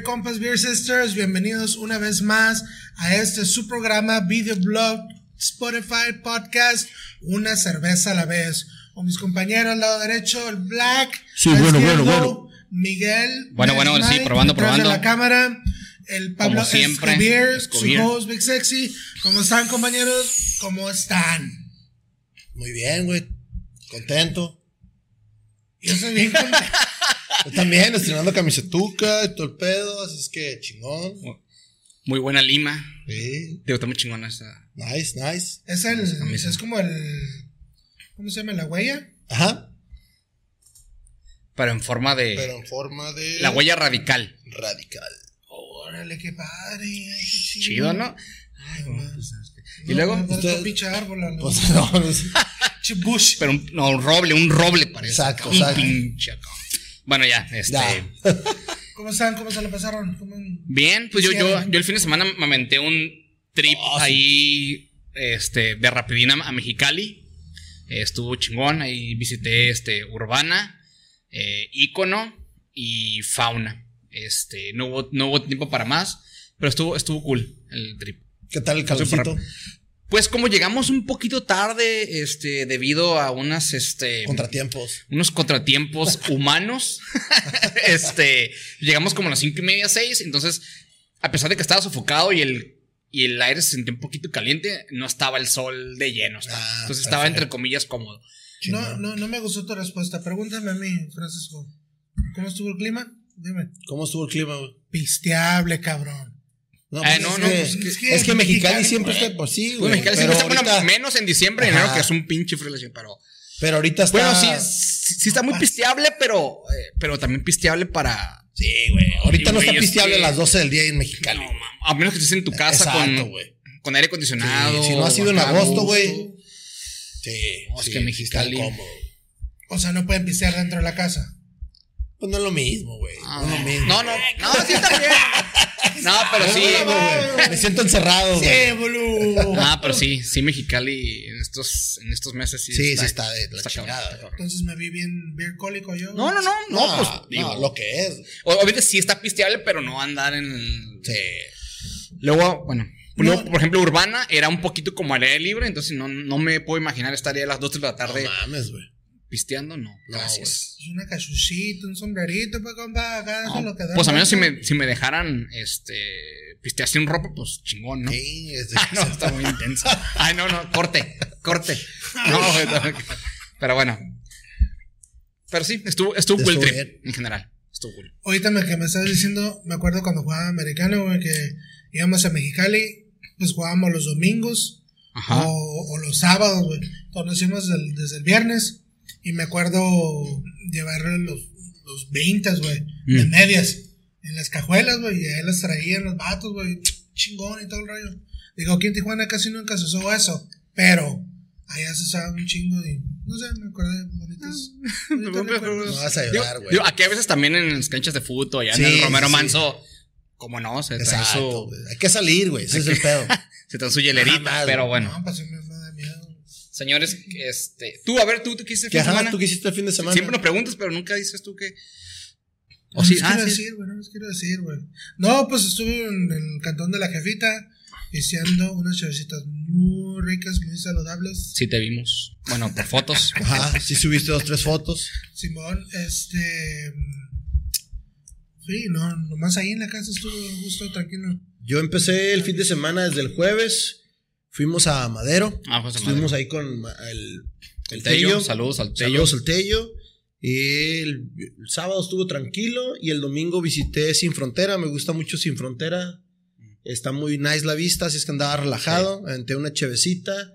Beer Compas, Beer Sisters, bienvenidos una vez más a este su programa Video Blog, Spotify Podcast, una cerveza a la vez. Con mis compañeros al lado derecho, el Black. Sí, bueno, izquierdo, bueno, bueno. Miguel. Bueno, bueno, Mike, sí, probando, de probando. la cámara. El Pablo Como siempre, Escobier, Escobier. su host Big Sexy. ¿Cómo están, compañeros? ¿Cómo están? Muy bien, güey. Contento. Yo soy bien contento. Yo también, estrenando camisetuca y todo el pedo, así es que chingón. Muy buena lima. Sí. Digo, está muy chingona esa. Nice, nice. Es el, camisa. es como el, ¿cómo se llama? La huella. Ajá. Pero en forma de. Pero en forma de. La huella radical. radical. Órale, qué padre. qué chido. Chido, ¿no? Ay, bueno, pues. Y luego. No, Usted- pinche árbol. lo- Pues no, no bush. Pero un, no, un roble, un roble parece. Exacto, Un exacto. pinche acá. Bueno, ya, este. Ya. ¿Cómo están? ¿Cómo se la pasaron? ¿Cómo- Bien, pues yo, yo, yo el fin de semana me aventé un trip Oh, sí. ahí, este, de rapidina a Mexicali. Eh, estuvo chingón, ahí visité, este, Urbana, eh, Ícono y Fauna. Este, no hubo, no hubo tiempo para más, pero estuvo, estuvo cool el trip. ¿Qué tal el calorcito? Pues como llegamos un poquito tarde, este, debido a unas, este, Contratiempos. unos contratiempos humanos. este, llegamos como a las cinco y media, seis. Entonces, a pesar de que estaba sofocado y el, y el aire se sentía un poquito caliente, no estaba el sol de lleno. estaba. Ah, entonces estaba perfecto. entre comillas cómodo. No, no, no me gustó tu respuesta. Pregúntame a mí, Francisco. ¿Cómo estuvo el clima? Dime. ¿Cómo estuvo el clima? Pisteable, cabrón. No, Ah, pues no, es, no, que, pues es, que- que, Mexicali Mexicali, siempre está por sí, Pues güey. Mexicali siempre está, bueno, ahorita, menos en diciembre Ajá. enero, que es un pinche frío, pero. pero ahorita está. Bueno, sí, sí, sí está muy pisteable, pero, eh, pero también pisteable para. Sí, güey. Ahorita Sí, no güey, está es pisteable que- a las 12 del día en Mexicali. No, mam, a menos que estés en tu casa Exacto, con, güey. con aire acondicionado. Sí, si no ha sido en agosto, güey. Sí, No, es sí, que Mexicali-. O sea, no pueden pistear dentro de la casa. Pues no es lo mismo, güey. Ah, no es lo mismo. No, no, no, sí está bien. No, pero No, sí. no, no, güey. Me siento encerrado. ¡Sí, boludo! Ah, pero sí, sí, Mexicali en estos, en estos meses sí. Sí, sí está de la está chingada, cabrón. Entonces me vi bien, bien cólico yo. No, no, no, no, No, pues no, digo. lo que es. Obviamente sí está pisteable, pero no andar en. el- Sí. Luego, bueno. No. luego, por ejemplo, Urbana era un poquito como al aire libre, entonces no, no me puedo imaginar estaría a las 2 de la tarde No mames, güey. Pisteando, no. No, Gracias. Es una cachuchita, un sombrerito, pues, compa. Acá es lo que da. pues a menos si me, si me dejaran este pistear sin ropa, pues chingón, ¿no? Sí, es Ah, no, está muy intenso. Ay, no, no, corte, corte. No, no. Pero bueno. Pero sí, estuvo, estuvo cool Estuvo trip bien. en general. Estuvo cool. Ahorita me, que me estabas diciendo, me acuerdo cuando jugaba americano, güey, que íbamos a Mexicali, pues jugábamos los domingos Ajá. o, o los sábados, güey. Entonces íbamos desde el viernes y me acuerdo llevar los, los 20, güey, de Mm. medias en las cajuelas, güey, y ahí las traían los vatos, güey, chingón y todo el rollo. Digo, aquí en Tijuana casi nunca se usó eso, pero allá se usaba un chingo y, no sé, me acordé bonitos. bonitos recuerdos. No vas a llorar, güey. aquí a veces también en las canchas de fútbol, allá Sí, en el Romero sí. Manso, como no, se trae Exacto, su, güey. Hay que salir, güey. Ese es el pedo. se trae su hielerita, pero bueno. No, pues sí me, me da miedo. Señores, este, tú, a ver, tú, tú qué hiciste el ¿Qué fin de ajá, semana? tú qué hiciste el fin de semana? Siempre nos preguntas, pero nunca dices tú que. No O sí, les ah, quiero sí. decir, güey, no les quiero decir, güey. No, pues estuve en el cantón de la jefita, pisteando unas chavecitas muy ricas, muy saludables. Sí, te vimos. Bueno, por fotos. Ajá, sí subiste dos, tres fotos. Simón, este. Sí, no, nomás ahí en la casa estuvo justo tranquilo. Yo empecé el fin de semana desde el jueves. Fuimos a Madero. Ah, José Estuvimos Madero. ahí con el, El Tello, saludos al Tello. Saludos al Tello. Y el, el sábado estuvo tranquilo. Y el domingo visité Sin Frontera. Me gusta mucho Sin Frontera. Está muy nice la vista, así es que andaba relajado. Aventé una chevecita.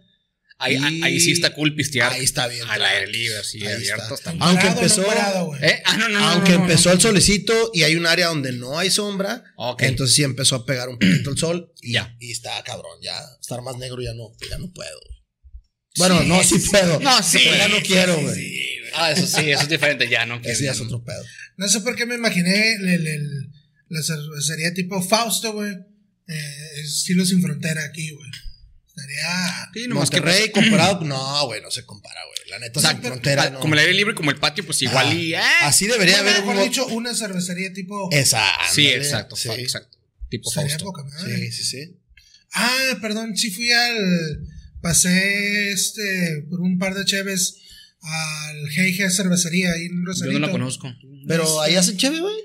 Ahí, Y- ahí sí está cool pistear. Ahí está bien. Al aire libre, así, Ahí abierto. está. Está Aunque Parado, empezó- no parado, güey. ¿Eh? Ah, no, no, no. Aunque no, no, empezó no. el solecito y hay un área donde no hay sombra. Entonces sí empezó a pegar un poquito el sol. Y, Ya. y está cabrón. Ya estar más negro ya no, ya no puedo. güey. Bueno, no, sí puedo. No, sí. Pero ya no quiero, güey. Sí, güey. Ah, eso sí, eso es diferente ya, ¿no? Que- Ese ya es otro pedo. No sé por qué me imaginé el, el- el- la cervecería tipo Fausto, güey. Eh, estilo sin frontera aquí, güey. Estaría. Sí, que, Monterrey comparado, no, güey, no se compara, güey. La neta, sin frontera, Ah, no. Como el aire libre, como el patio, pues igual Ah, y. eh, Así debería Bueno, haber mejor un... dicho, una cervecería tipo. Esa, sí, exacto, sí. exacto. Tipo Sería Fausto. poca madre. Sí, sí, sí. Ah, perdón, sí fui al. Pasé este por un par de cheves al GIG Cervecería ahí en Yo no la conozco. Pero ahí hacen chévere, güey.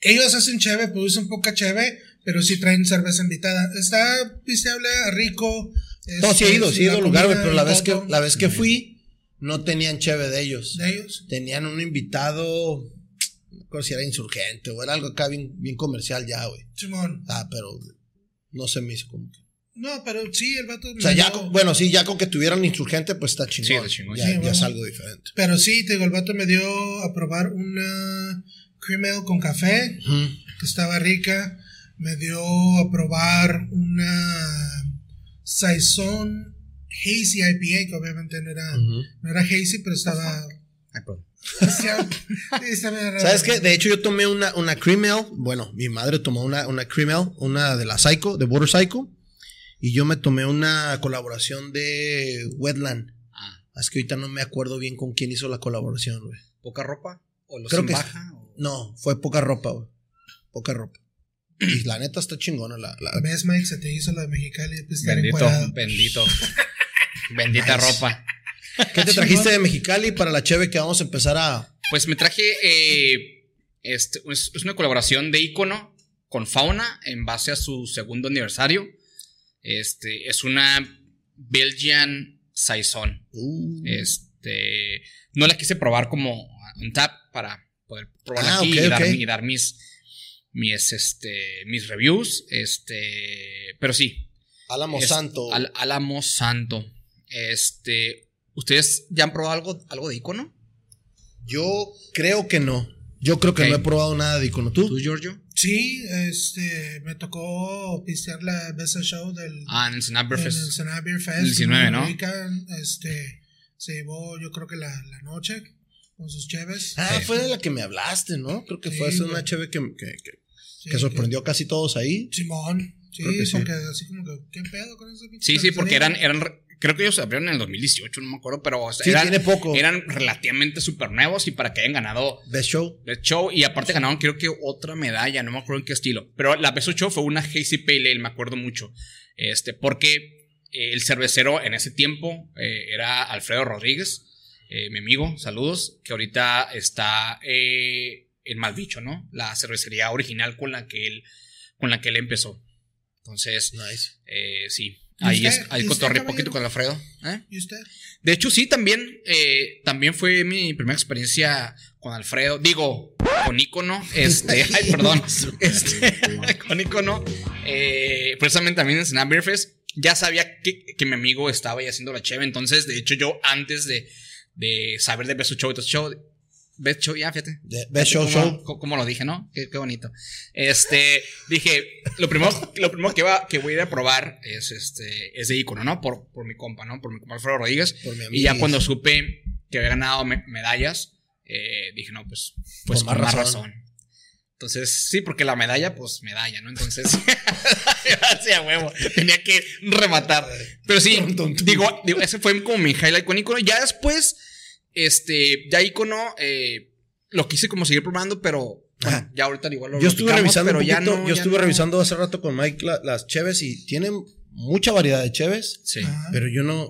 Ellos hacen cheve, producen poca cheve, pero sí traen cerveza invitada. Está pisteable, rico. No, sí he ido, sí he ido al lugar, güey, comida pero la vez, que, la vez que fui, no tenían cheve de ellos. De ellos. Tenían un invitado, no recuerdo si era insurgente o era algo acá bien, bien comercial ya, güey. Simón. Ah, pero no se me hizo como que... No, pero sí, el vato. O sea, ya, dio- con- bueno, sí, ya con que tuvieran insurgente, pues está chingón. Sí, está chingón. Ya, Sí, ya es algo diferente. Pero sí, te digo, el vato me dio a probar una cream ale con café, Ujú. que estaba rica. Me dio a probar una Saison Hazy IPA, que obviamente no era, no era hazy, pero estaba. Ay, perdón. ¿Sabes qué? De hecho, yo tomé una, una cream ale. Bueno, mi madre tomó una, una cream ale, una de la Psycho, de Border Psycho. Y yo me tomé una colaboración de Wetland. Ah, Es que ahorita no me acuerdo bien con quién hizo la colaboración, güey. ¿Poca ropa? ¿O los Creo que baja? o- No, fue poca ropa, güey. Poca ropa. Y la neta está chingona la. la- ¿Ves, Mike? Se te hizo lo de Mexicali. pues, Bendito, encuadrado. bendito. Bendita Nice. ropa. ¿Qué te trajiste de Mexicali para la cheve que vamos a empezar a. Pues me traje. eh, este, es, es una colaboración de Icono con Fauna en base a su segundo aniversario. Este, es una Belgian Saison. Uh, Este, no la quise probar como un tap para poder probarla Ah, aquí dar, y dar mis, mis, este, mis reviews. Este, pero sí. Álamo es Santo. Al, Álamo Santo. Este, ¿ustedes ya han probado algo, algo de icono? Yo creo que no. Yo creo que no he probado nada de icono. ¿Tú? ¿Tú, Giorgio? Sí, este, me tocó pistear la Best Show del Ah, en el Snap Beer en Fest. el Senado Beer Fest. El 19, ¿no? Rica, este, se llevó, yo creo que la, la noche con sus cheves. Ah, Sí. fue de la que me hablaste, ¿no? Creo que Sí, fue esa una cheve que, que, que- Sí, que sorprendió a casi todos ahí. Simón. Sí, porque así como que, ¿qué pedo con Sí, sí, porque eran, eran, re- creo que ellos abrieron en el 2018, no me acuerdo, pero o sea, Sí, eran, tiene poco. eran relativamente súper nuevos y para que hayan ganado Best Show. Best Show y aparte ganaron creo que otra medalla, no me acuerdo en qué estilo, pero la Best Show fue una Hazy Pale Ale, me acuerdo mucho, este, porque eh, el cervecero en ese tiempo eh, era Alfredo Rodríguez, eh, mi amigo, saludos, que ahorita está eh, en Malbicho, ¿no? La cervecería original con la que él, con la que él empezó. Entonces, Nice. eh, sí. ¿Y Ahí, usted? es, ahí ¿Y usted, cotorré caballero? poquito con Alfredo. ¿eh? ¿Y usted? De hecho, sí, también, eh, también fue mi primera experiencia con Alfredo. Digo, con Icono. Este, ay, perdón. Este, con Icono. Precisamente también en Snap Beer Fest. Ya sabía que, que mi amigo estaba ahí haciendo la cheve. Entonces, de hecho, yo antes de, de saber de Best Show, Best Show, Best Show, ya, fíjate. Best Show ¿Cómo, Show. cómo lo dije, ¿no? Qué, qué bonito. Este, dije, lo primero, lo primero que, va, que voy a ir a probar es este, es de icono, ¿no? Por, por mi compa, ¿no? Por mi compa Alfredo Rodríguez. Por mi Y ya cuando supe que había ganado me- medallas, eh, dije, no, pues, pues Con con más más razón. Entonces, sí, porque la medalla, pues medalla, ¿no? Entonces, sí, a huevo, tenía que rematar. Pero sí, Tum, tum, tum. digo, digo, ese fue como mi highlight con icono. Ya después, este, ya icono, eh, lo quise como seguir probando, pero bueno, ya ahorita igual lo Yo estuve revisando pero ya no, yo ya estuve no. revisando hace rato con Mike la- las cheves y tienen mucha variedad de cheves, Sí. Ajá. pero yo no,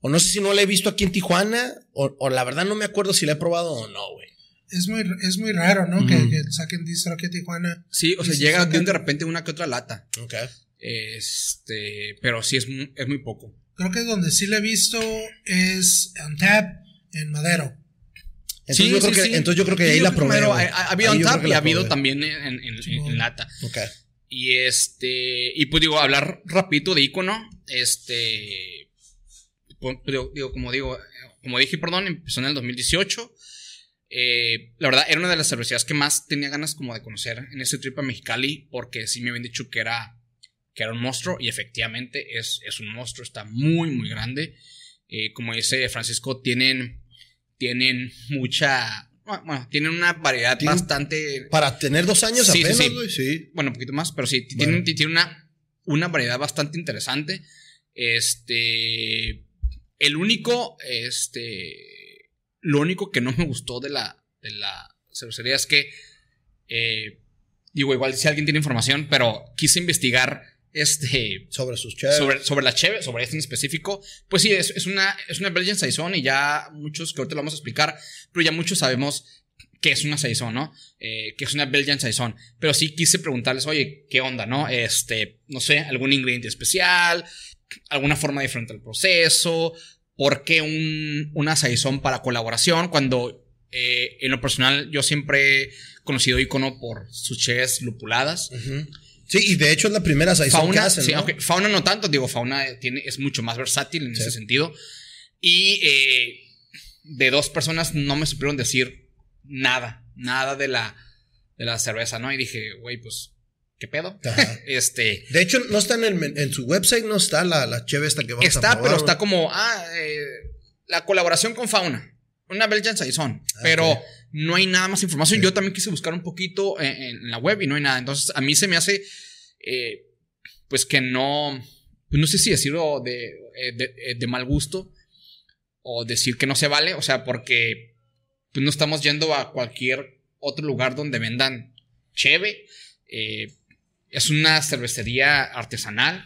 o no sé si no la he visto aquí en Tijuana, o, o la verdad no me acuerdo si la he probado o no, güey. Es muy, es muy raro, ¿no? que, saquen distro aquí a Tijuana. Sí, o sea, si llega de repente una que otra lata. Ok. Este, pero sí es muy, es muy poco. Creo que donde sí le he visto es en Tap, en Madero. Entonces, Sí, yo creo sí, que, sí. entonces yo creo que Sí, ahí yo la probé. güey. Ha, ha habido Ahí en yo creo tap que y ha habido probé. también en, en- lata. Ok. Y este, y pues digo, hablar rapidito de icono, este, pues, digo, digo, como digo, como dije, perdón, empezó en el 2018. Eh, la verdad, era una de las cervecerías que más tenía ganas como de conocer en ese trip a Mexicali, porque sí me habían dicho que era, que era un monstruo, y efectivamente es, es un monstruo, está muy, muy grande. Eh, como dice Francisco, tienen, tienen mucha, bueno, tienen una variedad Tienen- bastante Para tener dos años Sí, apenas, sí. sí. bueno, un poquito más, pero sí, Bueno. tiene, tiene una, una variedad bastante interesante. Este. El único. Este. Lo único que no me gustó de la, de la cervecería es que. eh, digo, igual si alguien tiene información, pero quise investigar. Este. Sobre sus cheves. Sobre, sobre la cheve, sobre este en específico. Pues sí, es, es una, es una Belgian Saison y ya muchos, que ahorita lo vamos a explicar, pero ya muchos sabemos que es una Saison, ¿no? Eh, que es una Belgian Saison. Pero sí quise preguntarles, oye, ¿qué onda, no? Este, no sé, algún ingrediente especial, alguna forma diferente del proceso, ¿por qué un, una Saison para colaboración? Cuando eh, en lo personal yo siempre he conocido Icono por sus cheves lupuladas. Sí, y de hecho es la primera Saison que Fauna, hacen, sí, ¿no? Fauna no tanto, digo, Fauna tiene, es mucho más versátil en Sí. ese sentido. Y eh, de dos personas no me supieron decir nada, nada de la, de la cerveza, ¿no? Y dije, güey, pues, ¿qué pedo? Ajá. Este, De hecho, no está en, el, en su website, no está la, la cheve esta que vamos a está, pero está como, ah, eh, la colaboración con Fauna. Una Belgian Saison. Ah, pero no hay nada más información. Yo también quise buscar un poquito en, en la web y no hay nada. Entonces, a mí se me hace, eh, pues que no, pues no sé si decirlo de, eh, de, eh, de mal gusto o decir que no se vale. O sea, porque pues no estamos yendo a cualquier otro lugar donde vendan cheve. Eh, es una cervecería artesanal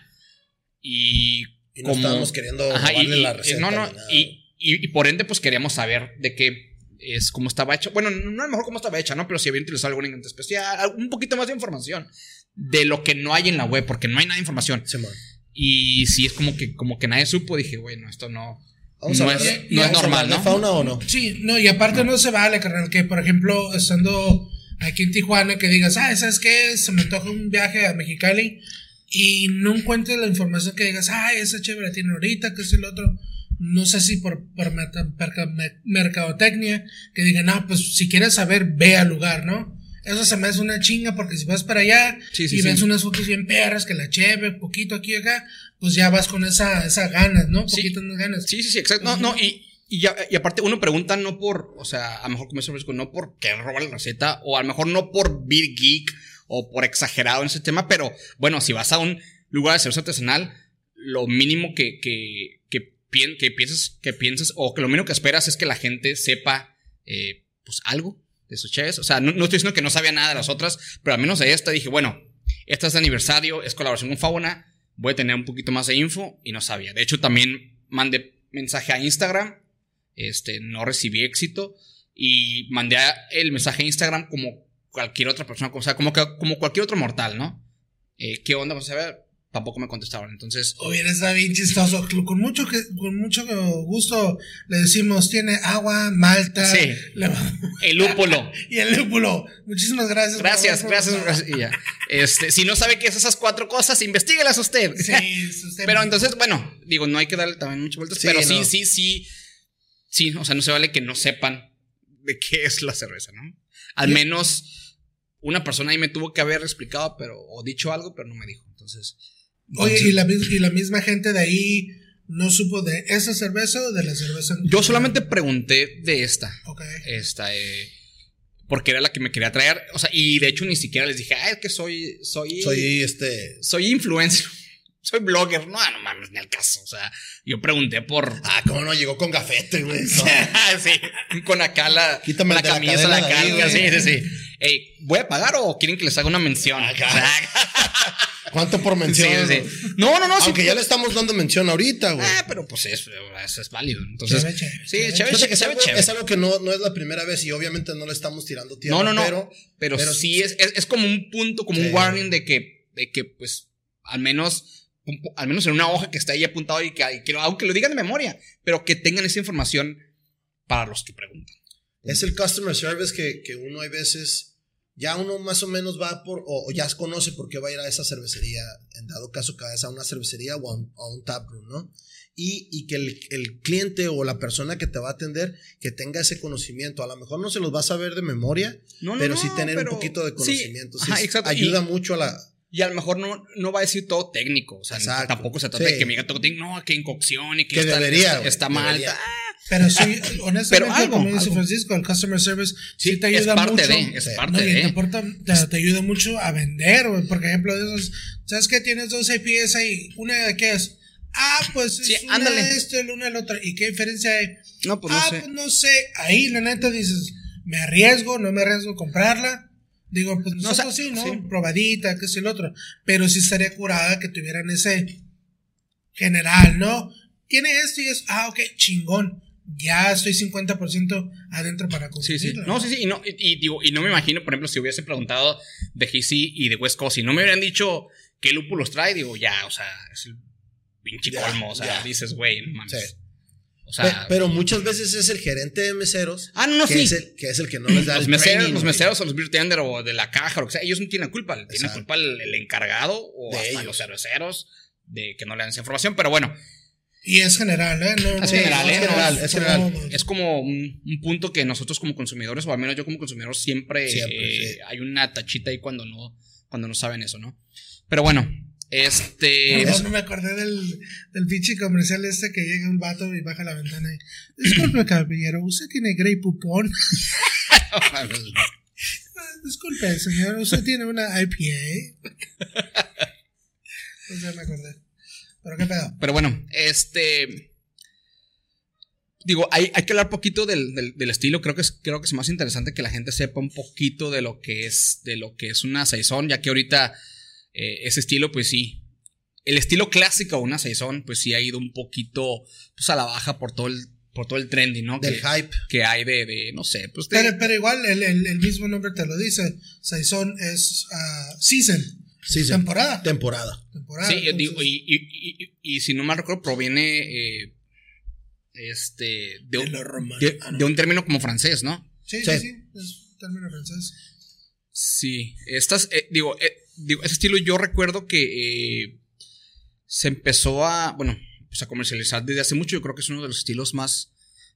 y Y no como- estábamos queriendo Ajá, y, la receta. no, no, y, y- y por ende, pues queríamos saber de qué es, cómo estaba hecho. Bueno, no a lo mejor cómo estaba hecha, ¿no? Pero si había utilizado algún ingrediente especial, un poquito más de información de lo que no hay en la web, porque no hay nada de información. Simón. Y si es como que, como que nadie supo, dije, bueno, esto no. Vamos No a es- hablar- no es normal, ¿no? fauna o no? Sí, no, y aparte no se vale, carnal, que por ejemplo, estando aquí en Tijuana, que digas, ah, ¿sabes qué? Se me antoja un viaje a Mexicali y no encuentres la información que digas, ah, esa chévere tiene ahorita, que es el otro. No sé si por, por mercadotecnia, que digan, no, pues si quieres saber, ve al lugar, ¿no? Eso se me hace una chinga porque si vas para allá Sí, sí, y sí. ves unas fotos bien perras, que la cheve, poquito aquí y acá, pues ya vas con esa, esa ganas, ¿no? Sí. Poquitas más ganas. Sí, sí, sí, exacto. No, no, y, y, ya- y aparte uno pregunta no por, o sea, a lo mejor como eso no por querer robar la receta, o a lo mejor no por Big Geek o por exagerado en ese tema, pero bueno, si vas a un lugar de cerveza artesanal, lo mínimo que, que, que, pien- que piensas, que piensas, o que lo mínimo que esperas es que la gente sepa, eh, pues algo de sus cheves. O sea, no, no estoy diciendo que no sabía nada de las otras, pero al menos de esta dije, bueno, esta es de aniversario, es colaboración con Fauna, voy a tener un poquito más de info y no sabía. De hecho, también mandé mensaje a Instagram, este, no recibí éxito y mandé el mensaje a Instagram como cualquier otra persona, o sea, como, que, como cualquier otro mortal, ¿no? Eh, ¿Qué onda? Pues a ver, tampoco me contestaron. Entonces, Hubiera estado bien chistoso. Con mucho, que, con mucho gusto le decimos, tiene agua, malta. Sí. le- el lúpulo. y el lúpulo. Muchísimas gracias. Gracias, gracias, gracias. ya. Este, si no sabe qué es esas cuatro cosas, investiguelas usted. Sí, usted Pero entonces, bueno, digo, no hay que darle también muchas vueltas, Sí, pero no. sí, sí, sí, o sea, no se vale que no sepan de qué es la cerveza, ¿no? Al menos una persona ahí me tuvo que haber explicado, pero, o dicho algo, pero no me dijo. Entonces, Oye, ¿y la, mis- y la misma gente de ahí no supo de esa cerveza o de la cerveza. en yo solamente pregunté de esta, Ok. esta, eh, porque era la que me quería traer, o sea, y de hecho ni siquiera les dije, ah, es que soy, soy, Soy este. soy influencer, soy blogger, no, no mames, ni al caso, o sea, yo pregunté por, Ah, cómo no llegó con gafete, güey. No. sí, con acá la, Quítame la la camisa, la, ahí, calca, sí, sí, sí. Ey, ¿voy a pagar o quieren que les haga una mención? Acá. O sea, ¿Cuánto por sí, mención? sí, sí. No, no, no, sí, Aunque ya pues- le estamos dando mención ahorita, güey. Ah, pero pues eso, eso es válido. Entonces, Chévere, chévere, sí, chévere. chévere, Fíjate que es chévere, algo, chévere. es algo que no, no es la primera vez y obviamente no le estamos tirando tierra. No, no, no. Pero, Pero, pero sí es, es, es como un punto, como Sí. un warning de que, de que, pues, al menos, al menos en una hoja que está ahí apuntado y que, y que lo- aunque lo digan de memoria, pero que tengan esa información para los que preguntan. es el customer service que, que uno hay veces, ya uno más o menos va por, o, ya conoce por qué va a ir a esa cervecería, en dado caso que vayas a una cervecería o a un, a un taproom, ¿no? Y, y que el, el cliente o la persona que te va a atender, que tenga ese conocimiento. A lo mejor no se los va a saber de memoria, No, no, pero sí tener pero- un poquito de sí, conocimiento. Sí, ajá, es- exacto. Ayuda Y- mucho a la... Y a lo mejor no, no va a decir todo técnico. O sea, Exacto. tampoco se trata Sí. de que me diga todo técnico. No, que en cocción y que, Que está, debería, está, mal. debería. Ah, Pero sí, honestamente, Pero algo, como dice algo. Francisco, el customer service sí, sí, te ayuda es parte mucho. de, es Sí. parte No, y de. te, aporta- te, te ayuda mucho a vender, güey. Por ejemplo, de esos, ¿sabes qué? Tienes dos IPS ahí, una de qué es, Ah, pues Sí, es una ándale. esto, el uno el otro. ¿Y qué diferencia hay? No, pues no ah, sé. pues no sé. Ahí, la neta, dices, ¿me arriesgo? ¿No me arriesgo a comprarla? Digo, pues No, o sea, sí, ¿no? sí. Probadita, qué es el otro. Pero sí estaría curada que tuvieran ese general, ¿no? Tiene esto y es, ah, ok, chingón. Ya estoy 50% adentro para Sí, sí. consumirla. No, sí, sí. Y no, y, y digo, y no me imagino, por ejemplo, si hubiese preguntado de GC y de West Coast y no me hubieran dicho qué lúpulos trae, digo, ya, o sea, es el pinche colmo. O sea, dices, güey, no mames. Sí. O Pe- sea, pero muchas veces es el gerente de meseros ah, no, no, que, sí. es el, que es el que no les da los el meseros, training, los meseros o los beer tender o de la caja o lo que sea, ellos no tienen culpa, tienen Exacto. culpa el, el encargado o De hasta ellos. los cerveceros de que no le dan esa información, pero bueno, Y es general, ¿eh? No, Es general, no, ¿eh? no, general, es general. es como un, un punto que nosotros como consumidores, o al menos yo como consumidor, siempre, Siempre, eh, sí. hay una tachita ahí cuando no, cuando no saben eso, ¿no? Pero bueno, este... No me acordé del, del pinche comercial este que llega un vato y baja la ventana y. Disculpe, caballero, ¿usted tiene Grey Pupón? Disculpe, señor, ¿usted tiene una IPA? No sé, me acordé. Pero qué pedo. Pero bueno, este. Digo, hay, hay que hablar poquito del, del- del estilo. Creo que, es, creo que es más interesante que la gente sepa un poquito de lo que es, de lo que es una saison, ya que ahorita eh, ese estilo, pues sí. El estilo clásico de una saison, pues sí ha ido un poquito pues, a la baja por todo el, por todo el trending, ¿no? Del que, hype. que hay de, de, no sé, pues de- Pero, pero igual el, el, el mismo nombre te lo dice. Saison es ah, season. Sí, sí. Temporada. Temporada. temporada. Sí, yo entonces- digo, y, y- y- y si no mal recuerdo, proviene eh, este, de, un- lo romano. de- de un término como francés, ¿no? Sí, Sí. sí, sí. Es un término francés. Sí, estas, eh, digo, eh, digo, ese estilo yo recuerdo que eh, se empezó a, bueno, pues a comercializar desde hace mucho. Yo creo que es uno de los estilos más,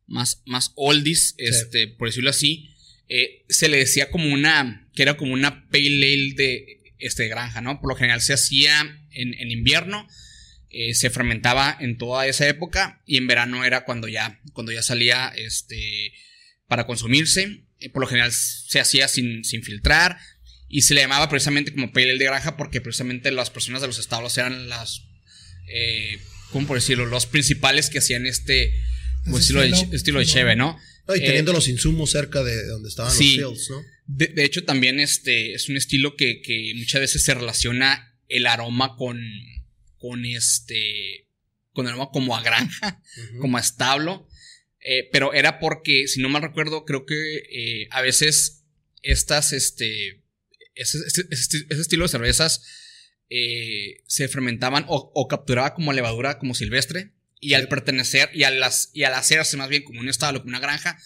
más, más oldies, este, por decirlo así. Eh, se le decía como una, que era como una pale ale de, este, de granja, ¿no? Por lo general se hacía en, en invierno, eh, se fermentaba en toda esa época y en verano era cuando ya, cuando ya salía, este, para consumirse. Eh, por lo general se hacía sin, sin filtrar y se le llamaba precisamente como pale ale de granja porque precisamente las personas de los establos eran las, eh, ¿cómo por decirlo? Los principales que hacían este Ese estilo, de, estilo, estilo de cheve, ¿no? y Eh, teniendo los insumos cerca de donde estaban sí. los fields, ¿no? De, de hecho, también este es un estilo que, que muchas veces se relaciona el aroma con, con este, con el aroma como a granja, como a establo. Eh, pero era porque, si no mal recuerdo, creo que eh, a veces estas, este, ese, ese- estilo de cervezas eh, se fermentaban o, o capturaba como levadura como silvestre. Y al pertenecer y, a las, y al hacerse más bien como un establo, como una granja,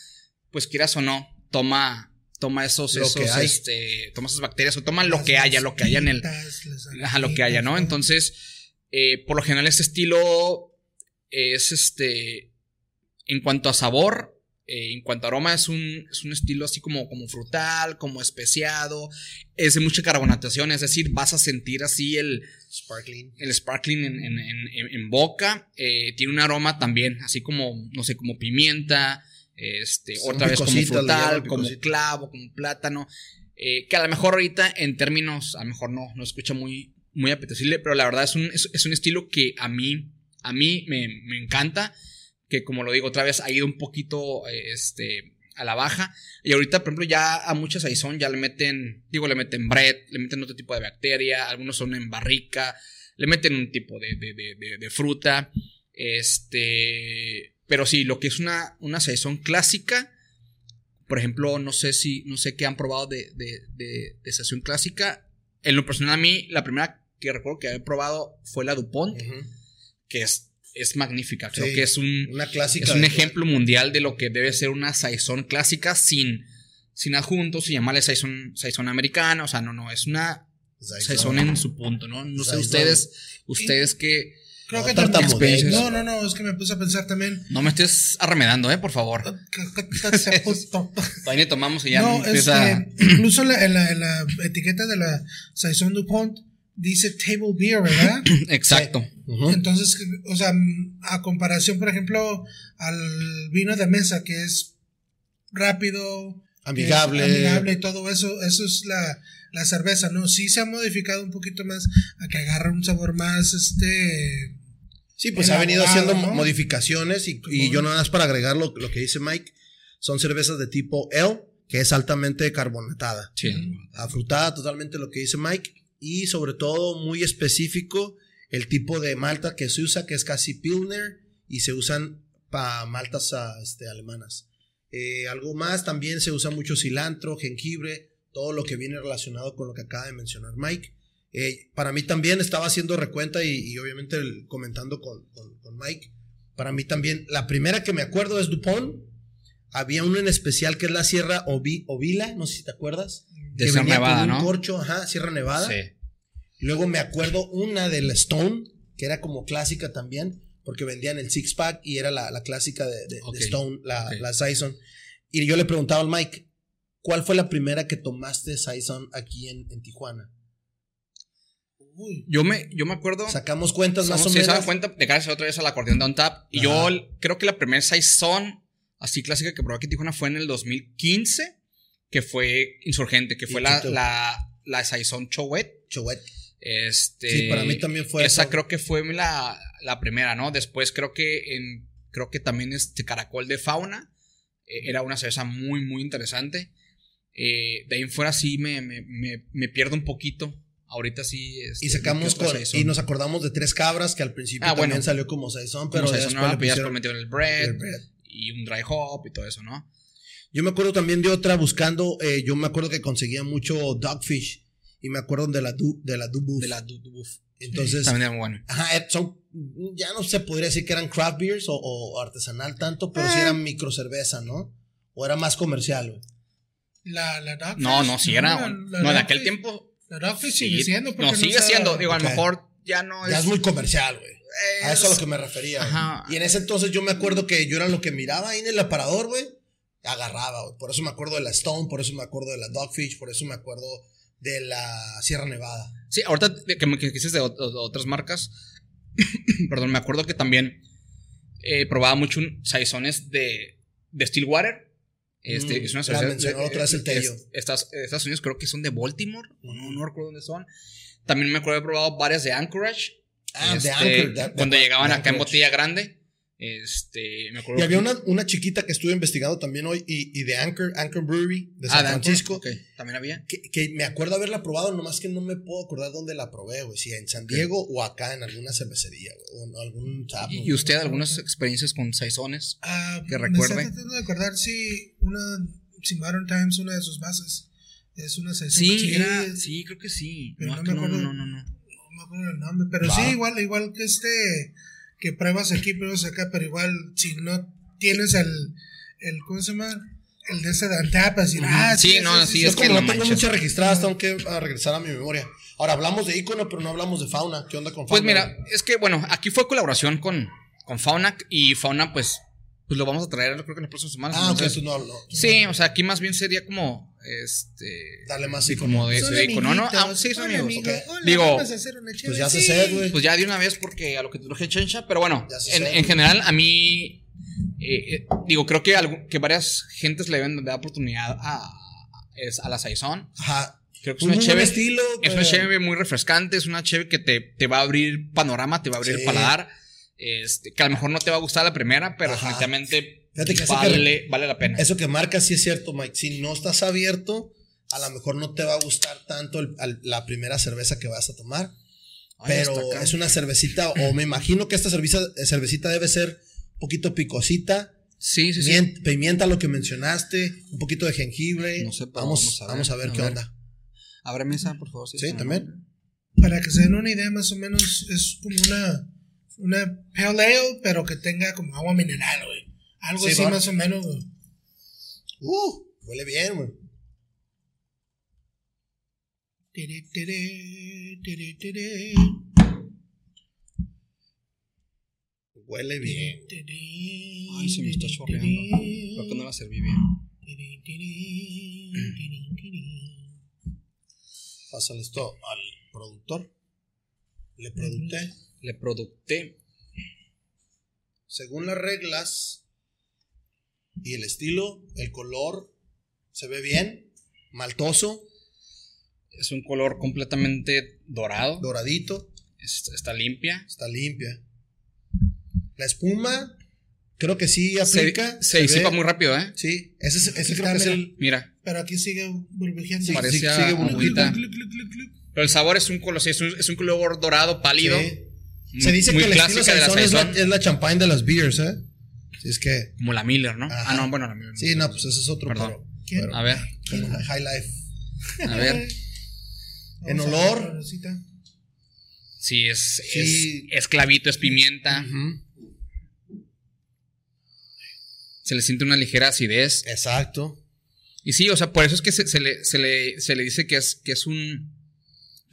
pues quieras o no, toma, toma esos, esos, que hay. este, toma esas bacterias o toma lo Las que haya, lo que haya en el, Ajá, lo que haya, ¿no? Entonces, eh, por lo general, este estilo es este. En cuanto a sabor, eh, en cuanto a aroma, es un, es un estilo así como, como frutal, como especiado. Es de mucha carbonatación, es decir, vas a sentir así el, Sparkling. el sparkling en, en- en- en- boca. Eh, tiene un aroma también, así como, no sé, como pimienta. Este, otra vez como frutal, como clavo, como plátano. eh, que a lo mejor ahorita en términos, a lo mejor no, no escucha muy, muy apetecible, pero la verdad es un, es, es un estilo que a mí, a mí me, me encanta. Que como lo digo otra vez, ha ido un poquito este, a la baja. Y ahorita, por ejemplo, ya a muchas saison ya le meten, digo, le meten bread, le meten otro tipo de bacteria, algunos son en barrica, le meten un tipo de, de- de- de- de fruta. Este. Pero sí, lo que es una, una saison clásica. Por ejemplo, no sé si. No sé qué han probado de, de, saison clásica. En lo personal, a mí, la primera que recuerdo que he probado fue la Dupont, que es, es magnífica. Creo Sí, que es un, Una clásica. es un ejemplo mundial de lo que debe ser una saison clásica sin, sin adjuntos, sin llamarle saison, saison americana. O sea, no, no, es una Saison. en su punto, ¿no? No sé ustedes, ustedes que Creo No, que también. No, no, no, es que me puse a pensar también. no me estés arremedando, ¿eh? Por favor. Puso- Todavía tomamos y ya no, empieza. este, incluso en la, en, la, en la etiqueta de la Saison DuPont dice table beer, ¿verdad? Exacto. Entonces, o sea, a comparación, por ejemplo, al vino de mesa, que es rápido, Amigable. es amigable y todo eso, eso es la, la cerveza, ¿no? Sí se ha modificado un poquito más a que agarre un sabor más, este, Sí, pues ha venido haciendo ¿no? modificaciones y, y yo nada más para agregar lo, lo que dice Mike, son cervezas de tipo Ale, que es altamente carbonatada. Sí. afrutada totalmente lo que dice Mike y sobre todo muy específico el tipo de malta que se usa que es casi Pilsner y se usan para maltas ah, este, alemanas. Eh, algo más, también se usa mucho cilantro, jengibre, todo lo que viene relacionado con lo que acaba de mencionar Mike. Eh, para mí también estaba haciendo recuenta y, y obviamente el- comentando con, con- con Mike. Para mí también, la primera que me acuerdo es Dupont. Había uno en especial que es la Sierra Ovi- Ovila, no sé si te acuerdas De que Sierra venía Nevada, con un ¿no? corcho, ajá, Sierra Nevada. Sí. Luego me acuerdo una del Stone, que era como clásica también, porque vendían el six pack y era la, la clásica de, de- de Stone, la, ok. la Saison. Y yo le preguntaba al Mike, ¿cuál fue la primera que tomaste Saison aquí en, en Tijuana? Uy, Yo me, yo me acuerdo. Sacamos cuentas más o sí, menos. dan cuenta de otra vez al acordeón Down Tap. Y yo Ajá. creo que la primera Saison así clásica que probé aquí en Tijuana fue en el 2015, que fue Insurgente, que fue la, la, la Saison Chowet. Chowet. Este, Sí, para mí también fue Esa eso. creo que fue la, la primera, ¿no? Después creo que en, creo que también este Caracol de Fauna eh, era una cerveza muy, muy interesante. Eh, de ahí en fuera sí me, me, me, me pierdo un poquito. Ahorita sí. este, Y sacamos con- y nos acordamos de Tres Cabras, que al principio Ah, también bueno. salió como Saison, Pero pero Saison después nueva, le pues ya metieron el bread, el bread. y un dry hop y todo eso, ¿no? Yo me acuerdo también de otra buscando, eh, yo me acuerdo que conseguía mucho dogfish y me acuerdo de la du, de la Dubuff. De la. Entonces, También era bueno. ajá, eh, son, ya no se podría decir que eran craft beers o, o artesanal tanto, pero sí eran micro cerveza, ¿no? O era más comercial, güey. la, la No, no, sí era. la- no, en aquel tiempo. La Sí, sigue siendo. no, sigue siendo. Digo, a lo mejor ya no Ya es muy comercial, güey. A eso es a lo que me refería. Ajá. Y en ese entonces yo me acuerdo que yo era lo que miraba ahí en el aparador, güey. Agarraba, güey. Por eso me acuerdo de la Stone, por eso me acuerdo de la Dogfish, por eso me acuerdo de la Sierra Nevada. Sí, ahorita que me dices de ot- de otras marcas. perdón, me acuerdo que también eh, probaba mucho un saizones de, de Stillwater. Este, Mm, es una otra vez el Tello. Estados Unidos creo que son de Baltimore. o No, no recuerdo dónde son. También me acuerdo de haber probado varias de Anchorage. Ah, de Este, Anchor. de- de- cuando llegaban acá en Anchorage. botella grande. Este, me acuerdo. Y había una, una chiquita que estuve investigando también hoy y, y de Anchor, Anchor Brewery de San Ah, Anchor, Francisco. ok, También había. Que, que me acuerdo haberla probado, nomás que no me puedo acordar dónde la probé, güey. Si en San Diego o acá en alguna cervecería, güey. O en algún tap. ¿Y, y usted algunas experiencias con saizones? Ah, que Me recuerde. estoy tratando de acordar si una. Si Modern Times, una de sus bases. Es una Saison Sí, era, sí, creo que sí. Pero No, no me no, acuerdo. no, no, no. No me acuerdo el nombre, pero sí, igual, igual que este, que pruebas aquí, pruebas acá, pero igual, si no tienes el, el ¿cómo se llama? El de ese de Antapa, decir, Ujú. ah, Sí, no, sí, Yo es que como no no tengo muchas registradas, tengo que ah, regresar a mi memoria. Ahora hablamos de icono, pero no hablamos de fauna. ¿Qué onda con fauna? Pues mira, es que bueno, aquí fue colaboración con, con Fauna y Fauna, pues, pues lo vamos a traer, creo que en las próximas semanas. Ah, ok, entonces- tú no, no. Sí, o sea, aquí más bien sería como, este, Darle más icono. como de, de icono, ¿no? Ah, amiguitos. sí, son amigos. amigo. ok. Hola, Digo, Pues chévere, ya se sí. sed, güey. Pues ya de una vez porque a lo que te truje Chencha, pero bueno, en, general a mí, eh, eh, digo, creo que, que varias gentes le deben dar oportunidad a, es- a la Saison. Ajá. Creo que es Un una chévere. estilo. Es una cheve muy refrescante, es una cheve que te, te va a abrir panorama, te va a abrir Sí. paladar. Este, que a lo mejor no te va a gustar la primera, pero Ajá. definitivamente Fíjate que vale, vale la pena. Eso que marca sí es cierto, Mike. Si no estás abierto, a lo mejor no te va a gustar tanto el- al- la primera cerveza que vas a tomar. Ay, pero es una cervecita, o me imagino que esta cerveza, cervecita debe ser un poquito picosita. Sí, sí, sí. Mien- Pimienta, lo que mencionaste, un poquito de jengibre. No sé, pero vamos, vamos a ver, qué onda. Ábreme esa, por favor. Sí, también. Para que se den una idea, más o menos, es como una, una pale ale, pero que tenga como agua mineral, güey. Algo Sí, así más o menos, güey. Uh, huele bien, güey. Tere, tere, tere, tere, Huele bien. tere, Ay, se me está chorreando. Creo que no la serví bien. tere, tere, tere, tere. Pásale esto al productor. Le producté. Le producté. Según las reglas y el estilo, el color se ve bien, maltoso, Es un color completamente dorado. doradito, Es- está limpia. está limpia. La espuma, creo que sí Se, aplica. se disipa ve- muy rápido, ¿eh? Sí, ese, es- ese creo que es el. Mira. Pero aquí sigue burbujeando. Sí, Parece sí, a sigue. Pero el sabor es un color, sí, es un, es un color dorado pálido. Sí. muy- Se dice muy que el estilo de la es la, es la champagne de las beers, ¿eh? Es que. Como la Miller, ¿no? Ajá. Ah, no, bueno, la Miller. Sí, no, pues ese es otro. Perdón. pero- ¿Quién? pero- A ver, pero High Life. a ver. En olor. la. Sí, es, Sí. es, es clavito, es pimienta. Se le siente una ligera acidez. Exacto. Y sí, o sea, por eso es que se, se le, se, le, se le dice que es, que es un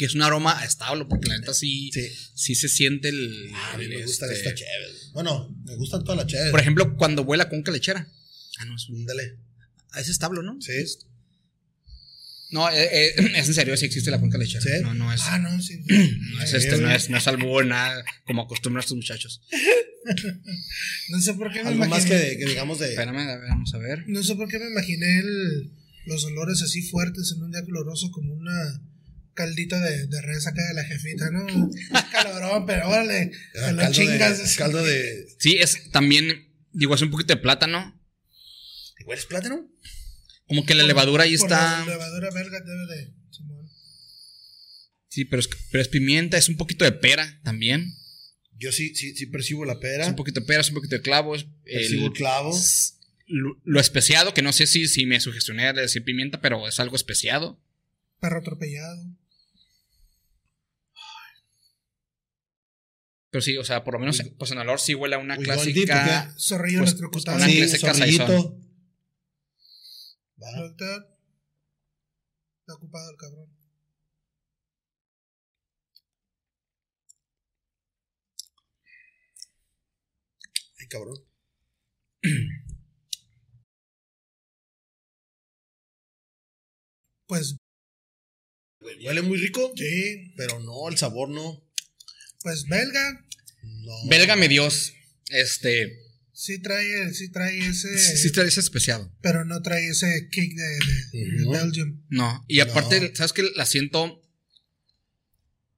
que es un aroma a establo, porque la neta sí, sí. Sí. se siente el. A mí me gusta este- esta chévere. Bueno, me gustan todas las chéveres. Por ejemplo, cuando vuela con lechera. Ah, no, es un. Ándale. ah, es establo, ¿no? Sí. No, eh, eh, es en serio, sí existe la cuenca lechera. ¿Sí? No, no es. Ah, no, sí. No es este, no es, no es albur, nada, como acostumbran estos muchachos. No sé por qué me Algo más que, imaginé. de- que digamos de. Espérame, vamos a ver. No sé por qué me imaginé el- los olores así fuertes en un día coloroso como una caldita de, de res acá de la jefita, ¿no? Calorón, pero órale, ah, te lo caldo, chingas. de, caldo de. Sí, es también, digo, es un poquito de plátano. ¿Igual es plátano? Como que la levadura ahí Por está. La levadura belga debe de. Sí, pero es, pero es pimienta, es un poquito de pera también. Yo sí, sí, sí percibo la pera. Es un poquito de pera, es un poquito de clavo. Es percibo el clavo. es lo, lo especiado, que no sé si, si me sugestioné de decir pimienta, pero es algo especiado. Perro atropellado. Pero sí, o sea, por lo menos pues en olor sí huele a una Uy, deep, clásica. Zorrillo Pues, electrocutado. una Sí, clásica. Doctor. Está ocupado el cabrón. Ay, cabrón. Pues, Huele muy rico. sí. Pero no, el sabor no. Pues belga. No. Belga me Dios. Este. Sí trae, sí trae ese. Sí, sí trae ese especiado. Pero no trae ese kick de, de-. Belgium. No. Y aparte, No. ¿sabes qué? La siento.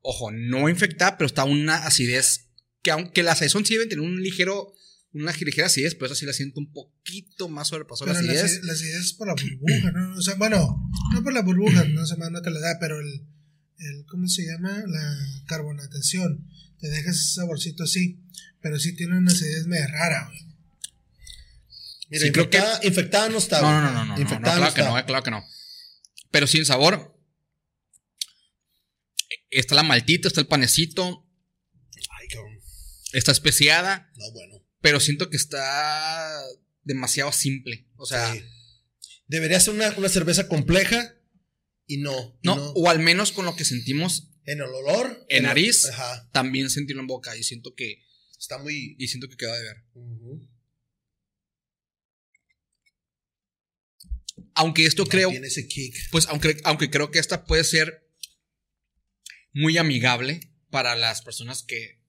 Ojo, no infectada, pero está una acidez. Que aunque la saison sí debe tener un ligero. Una ligera acidez, pero esa sí la siento un poquito más sobrepasó la Pero la acidez. la acidez es por la burbuja, ¿no? O sea, bueno, no por la burbuja, no sé más, no te la da, pero el, el, ¿cómo se llama? La carbonatación. Te deja ese saborcito así, pero sí tiene una acidez medio rara, güey. Mira, Sí, creo que- infectada, infectada no está. No, no, no, no, no, no, Infectada claro que está. no, eh, claro que no. Pero sin sabor. Está la maltita, está el panecito, Ay, cabrón. está especiada, No, bueno. pero siento que está demasiado simple. O sea, Sí. Debería ser una, una cerveza compleja y no. y no, no. o al menos con lo que sentimos, En el olor. En nariz. Ajá. también sentirlo en boca y siento que Está muy. y siento que queda de ver. Aunque esto No creo, Tiene ese kick. pues aunque aunque creo que esta puede ser muy amigable para las personas que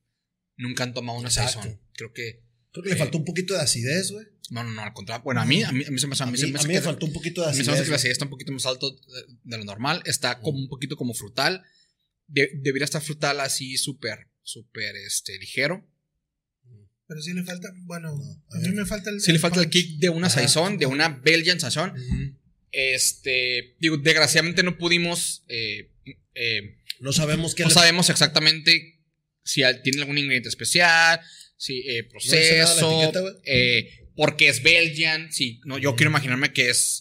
nunca han tomado una Exacto. saison. Creo que Creo que le faltó un poquito de acidez, güey. no, no, no, al contrario. Bueno, a mí a mí, a mí se me, a A mí mí, se me a hace mí que- me faltó un poquito de A mí se acidez. me hace que la acidez está un poquito más alto de, de lo normal. Está como un poquito como frutal. De- debería estar frutal así súper, súper este, ligero. Pero sí le falta, bueno, No, a a mí ver. me falta el. Sí le falta el kick de una saison, de una Belgian saison. Ujú. Este, digo, desgraciadamente no pudimos, eh, eh, No sabemos qué no le- sabemos exactamente si tiene algún ingrediente especial, si eh, proceso, etiqueta, güey. eh, porque es Belgian. Sí, no, yo Ujú. quiero imaginarme que es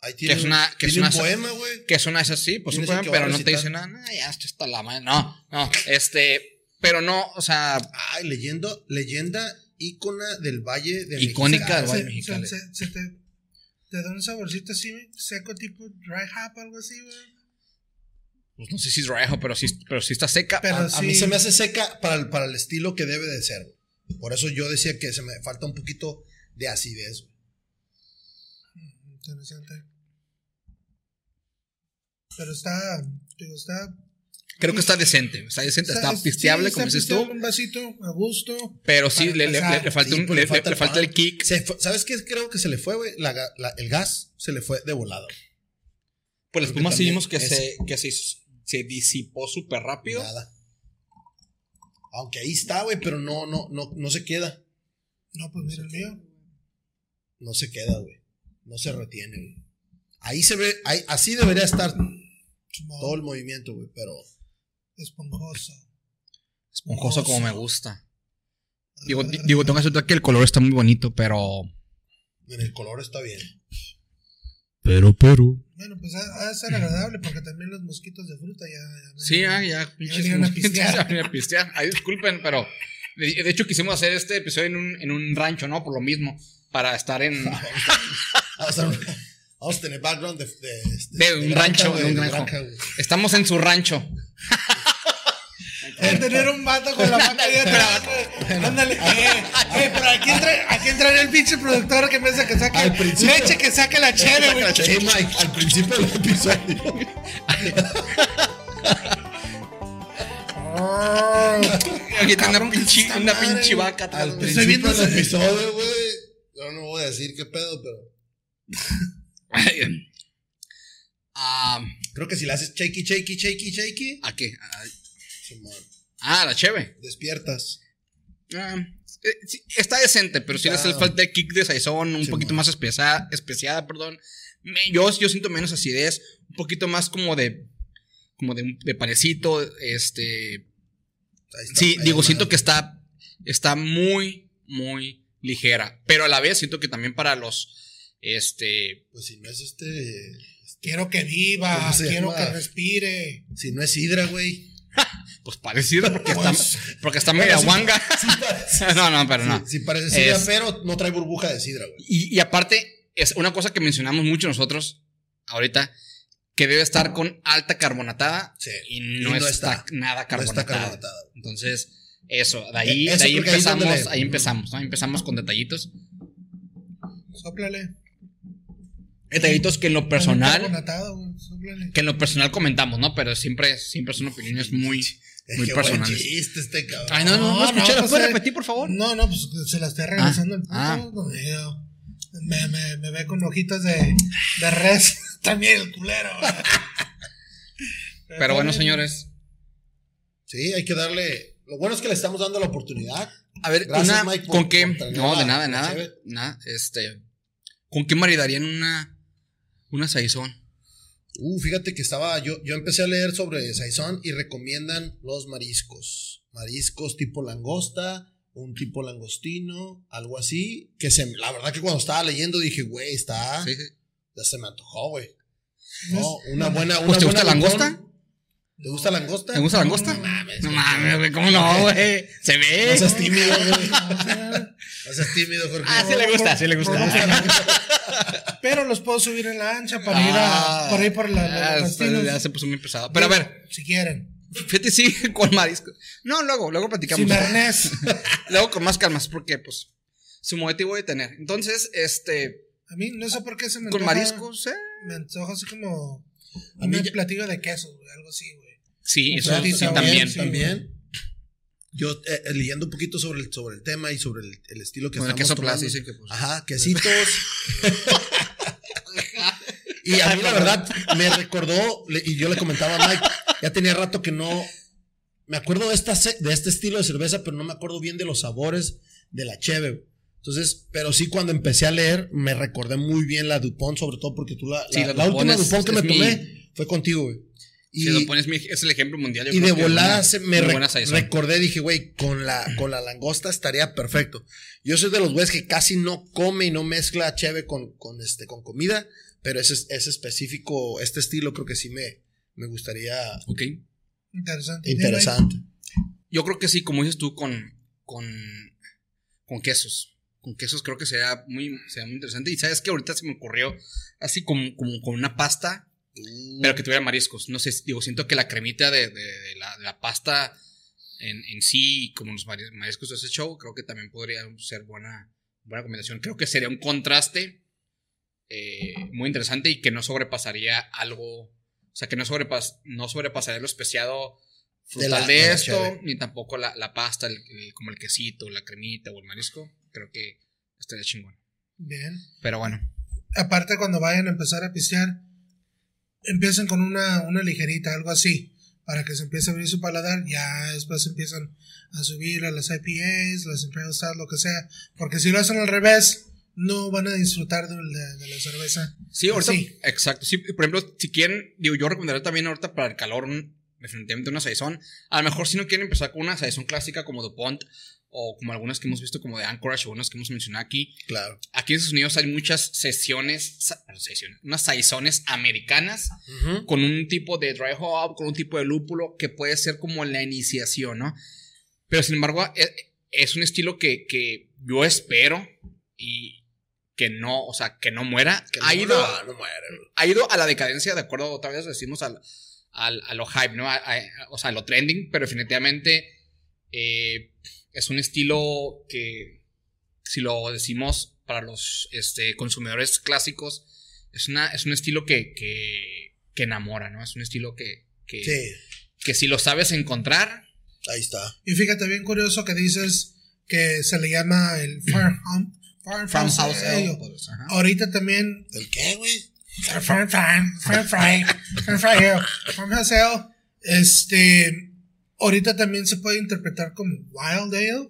Ahí tiene, que es una- que es una- un poema, güey. que es una sí, pues un poema, pero no te dice nada, "No, ya esto está la madre. No, no, este, pero no, o sea, Ay, leyendo, leyenda ícona del Valle de Icónica del Valle Se- Mexicali. se- se- se te, te da un saborcito así seco, tipo dry hop, algo así, güey. Pues no sé si es rejo, pero sí, pero sí está seca. Pero A, mí se me hace seca para el, para el estilo que debe de ser. güey. Por eso yo decía que se me falta un poquito de acidez. güey. Interesante. Pero está, digo, está. Creo que está decente, está decente, está, es- pisteable, sí, como dices tú, Un vasito a gusto. pero sí le, le- falta, Sí, un- le, falta le el falta el pan. kick. Se fue- ¿Sabes qué? Creo que se le fue, güey. La ga- la- el gas se le fue de volado. Pues la creo que espuma sí vimos que, se, que se, se disipó súper rápido. Nada. Aunque ahí está, güey, pero no, no, no, no se queda. No, pues mira el mío. No se queda, güey. No se retiene, güey. Ahí se ve, ahí, así debería estar todo el movimiento, güey, pero Esponjoso. Esponjoso como me gusta. Digo, di- digo, tengo que aceptar que el color está muy bonito, pero. en el color está bien. Pero, pero. Bueno, pues ha, ha de ser agradable porque también los mosquitos de fruta ya. ya Sí, ah, ya, pinches vinieron a mosquitos, pistear. ya a pistear. Ay, disculpen, pero. De, de hecho, quisimos hacer este episodio en un, en un rancho, ¿no? Por lo mismo. Para estar en. Vamos a, tener background de, de, este, De un rancho, de un de güey. Estamos en su rancho. Eh, tener un vato con la vaca ahí atrás. Ándale. Eh, eh, pero aquí entra, aquí entraría el pinche productor que dice que saque Al principio- leche, que saque la cheve, güey. Sí, Mike, al principio del episodio. Aquí tiene una pinche, una madre, pinche vaca atrás, Al principio viendo del ese- episodio, güey. Yo no voy a decir qué pedo, pero Ah, creo que si le haces shaky, shaky, shaky, shaky, ¿A qué? Ah, Simón, Ah, la cheve. despiertas. Ah, eh, sí, está decente, pero sí le hace Está- falta el kick de saizón, un Sí, poquito man. más especiada, especiada, perdón. Me- yo, yo siento menos acidez, un poquito más como de como de, de panecito, este, está, sí, digo, siento que está está muy muy ligera, pero a la vez siento que también para los este Pues si no es este. Quiero que viva, ¿Cómo se quiero llama? que respire. Si no es hidra, güey. Pues parecido porque está Pues, porque está media guanga. no, no, pero no. Sí, sí parece sidra, Es- pero no trae burbuja de sidra, güey. Y, y aparte, es una cosa que mencionamos mucho nosotros ahorita, que debe estar con alta carbonatada Sí. y no, Y no está, está. nada No carbonatada. está carbonatada. Entonces, eso, de ahí, eso de ahí empezamos, le- ahí empezamos, ¿no? Empezamos con detallitos. Sóplale. Detallitos que en lo personal, Carbonatado, güey, sóplale. que en lo personal comentamos, ¿no? Pero siempre, siempre son opiniones muy, Es muy que buen personales. chiste este cabrón. Ay, no, no, no, No, escuché, no, ¿lo puedes pues, eh, repetir, por favor? No, no, pues se la estoy regresando el puto. ah. no, Me, me, me ve con ojitos de, de res. También el culero. Pero bueno, señores, Sí, hay que darle. Lo bueno es que le estamos dando la oportunidad. a ver, Gracias, una, Mike, por- ¿con qué? No, de nada, de nada, nada, este, ¿con qué maridarían una, una saizón? Uh, fíjate que estaba. Yo, yo empecé a leer sobre Saison y recomiendan los mariscos. Mariscos tipo langosta, un tipo langostino, algo así. Que se, la verdad que cuando estaba leyendo dije, güey, está. Sí, sí. Ya se me antojó, güey. No una buena. Una Pues, ¿te gusta buena langosta? limón. ¿Te gusta langosta? ¿Te gusta la langosta? No mames. No güey. mames, güey, ¿cómo no, güey? Se ve. No seas tímido, güey. No seas tímido, Jorge. Ah, sí le gusta, sí le gusta. Pero los puedo subir en la ancha para ir Ah, a, por ahí por la, ah, ya se puso muy pesado. Pero a ver, Si quieren. fíjate, sí, con marisco. No, luego, luego platicamos. Arnés. Luego con más calmas, porque pues su motivo de tener. Entonces, este, A mí no sé por qué se me con antoja- mariscos, eh. Me antoja así como A mí un ya- platillo de queso, güey, algo así, güey. Sí, Un eso también. sí. También. Yo eh, eh, leyendo un poquito sobre el, sobre el tema y sobre el, el estilo que el estamos queso tomando. Plus, dice que, pues. Ajá, quesitos. y a mí la verdad me recordó, y yo le comentaba a Mike, ya tenía rato que no, me acuerdo de, esta, de este estilo de cerveza, pero no me acuerdo bien de los sabores de la cheve. Entonces, pero sí cuando empecé a leer, me recordé muy bien la Dupont, sobre todo porque tú la, Sí, la, la la Dupont última es- Dupont que me mi- tomé fue contigo, güey. Y, si lo pones, es el ejemplo mundial. yo y creo de que volada una se me re- recordé, dije, güey, con la, con la langosta estaría perfecto. Yo soy de los güeyes que casi no come y no mezcla cheve con, con, este, con comida, pero ese, ese específico, este estilo creo que sí me, me gustaría Ok. Interesante. interesante. Yo creo que sí, como dices tú, con, con, con quesos. Con quesos creo que sería muy, sería muy interesante. Y sabes que ahorita se me ocurrió así como, como con una pasta, pero que tuviera mariscos. No sé, digo, siento que la cremita de, de- de la, de la pasta en, en sí, como los mari- mariscos de ese show, creo que también podría ser buena, buena combinación. Creo que sería un contraste eh, muy interesante y que no sobrepasaría algo, o sea, que no, sobrepas, no sobrepasaría lo especiado De la- frutal de, esto, ni tampoco la, la pasta, el- el- como el quesito, la cremita o el marisco. Creo que estaría chingón. Bien. Pero bueno, Aparte, cuando vayan a empezar a pistear, empiecen con una, una ligerita, algo así. para que se empiece a abrir su paladar, ya después empiezan a subir a las IPAs, las Imperial lo que sea, porque si lo hacen al revés, no van a disfrutar de, la cerveza. Sí, ahorita. Exacto. Sí, por ejemplo, si quieren, digo, yo recomendaría también ahorita para el calor, definitivamente una saison. A lo mejor si no quieren empezar con una saison clásica como DuPont o como algunas que hemos visto como de Anchorage o unas que hemos mencionado aquí. Claro. Aquí en Estados Unidos hay muchas sesiones, sesiones, unas saisones americanas Ujú. con un tipo de dry hop, con un tipo de lúpulo que puede ser como la iniciación, ¿no? Pero sin embargo, es, es un estilo que, que yo espero y que no, o sea, que no muera. Que ha, no, ido, no, no muere, güey. ha ido a la decadencia, de acuerdo, otra vez decimos al, al- a lo hype, ¿no? A- a- o sea, a lo trending, pero definitivamente eh, es un estilo que, si lo decimos para los este, consumidores clásicos, es, una, es un estilo que, que, que enamora, ¿no? Es un estilo que, que, Sí, que si lo sabes encontrar, ahí está. Y fíjate, bien curioso que dices que se le llama el farm, farm, Farmhouse pues, ajá. Ahorita también ¿El qué, güey? Farm, farm, farm fry, farm fry ale, farmhouse ale. Este, ahorita también se puede interpretar como wild ale.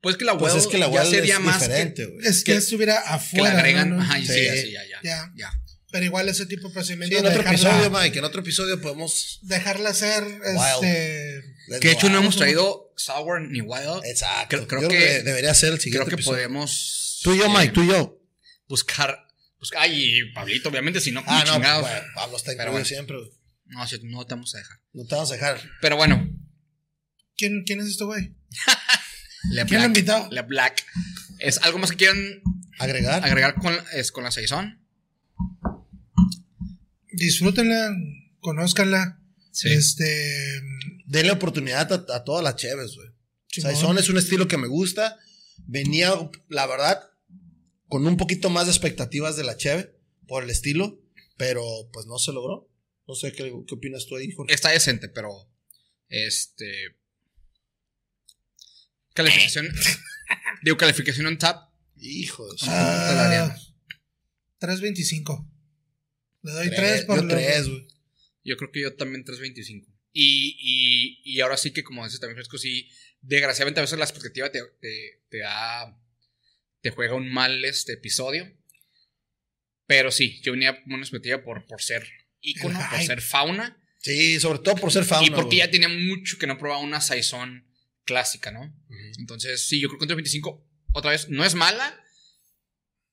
Pues que la Pues Well es que la ya Wild sería es más diferente, güey. Es que Que- estuviera que, que afuera. le agregan, ¿no? ajá, sí, Sí. ya, ya, Ya. ya. Pero igual ese tipo de Sí, procedimiento en de otro dejarla, episodio, Mike, en otro episodio podemos. dejarla ser este, Que de hecho no hemos traído Sour ni Wild. Exacto. Creo- creo Yo que- debería ser el Creo siguiente que episodio. podemos. Tú y yo, eh, Mike, tú y yo. Buscar. buscar ay, y Pablito, obviamente, si no, Ah, no, chingados. bueno, Pablo está Pero incluido bueno. siempre. güey. No, sí, no te vamos a dejar. No te vamos a dejar. Pero bueno, ¿quién, ¿quién es este güey? Le ¿Quién lo invitó? Le Black. ¿Es algo más que quieran Agregar. agregar con, es, con la Saison? Disfrútenla, conózcanla. Sí. Este, Denle oportunidad a, a todas las cheves, güey. Saison es un estilo que me gusta. Venía, la verdad, con un poquito más de expectativas de la cheve por el estilo, pero pues no se logró. No sé qué, qué opinas tú ahí, Jorge. Está decente, pero. Este. Calificación. digo, calificación on tap. Hijo de su- te la haría? Ah, 3.25. Le doy Tres, 3 por yo lo- tres, güey. Yo creo que yo también 3.25. Y, y, y ahora sí que, como dices también Fresco, sí, desgraciadamente a veces la expectativa te, te, te da. Te juega un mal este episodio. Pero sí, yo venía con una expectativa por, por ser ícono, El por ser fauna. Sí, sobre todo por ser fauna. y porque güey. ya tenía mucho que no probaba una saison clásica, ¿no? Entonces, sí, yo creo que un 3.25, otra vez, no es mala,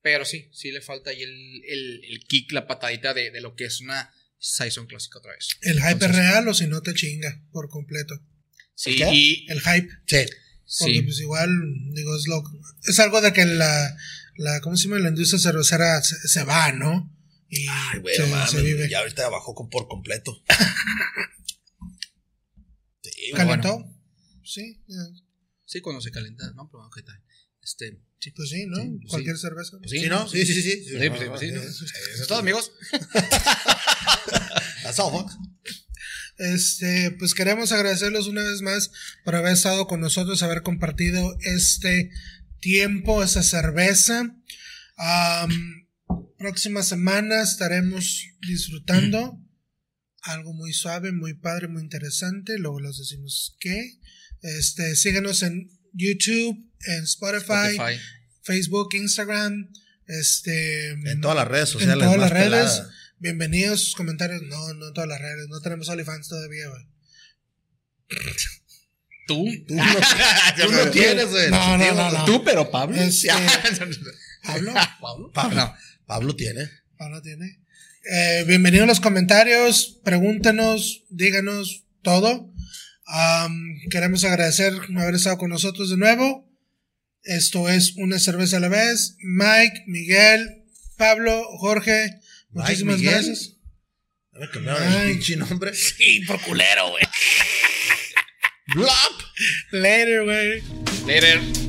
pero sí, sí le falta ahí el, el, el kick, la patadita de, de lo que es una saison clásica otra vez. El hype Entonces- es real o si no te chinga por completo. Sí, qué? y El hype. Sí. Porque sí, pues igual, digo, es lo es algo de que la, la ¿cómo se llama? La industria cervecera se, se va, ¿no? Y Ay, güey, se, no mames, se vive. Ya ahorita bajó con- por completo. sí. ¿Calentó? Sí, sí, cuando se calienta, ¿no? Pero, ¿qué tal? Este, sí, pues sí, ¿no? Sí, pues Cualquier cerveza. pues Sí, ¿no? Sí, sí, sí. Sí, Sí, pues sí, pues sí, ¿no? Eso es todo, amigos. That's all, folks. Este, pues queremos agradecerles una vez más por haber estado con nosotros, haber compartido este tiempo, esa cerveza. Am, próxima semana estaremos disfrutando algo muy suave, muy padre, muy interesante. Luego les decimos que. Este, síganos en YouTube, en Spotify, Spotify. Facebook, Instagram. Este, En todas las redes en sociales. todas más las redes. peladas. Bienvenidos sus comentarios. No, no en todas las redes. No tenemos OnlyFans todavía, güey. ¿Tú? Tú no, tú no tienes, güey. No, no, no, no. Tú, pero Pablo. Este, ¿Pablo? Pablo, Pablo, No. Pablo tiene. Pablo tiene. Eh, bienvenidos a los comentarios. Pregúntenos, díganos todo. Am, queremos agradecer haber estado con nosotros de nuevo. Esto es una cerveza a la vez. Mike, Miguel, Pablo, Jorge, Mike, muchísimas Miguel. gracias. A ver, cambiaron el pinche nombre. Sí, por culero, güey. Blop. Later, güey. Later.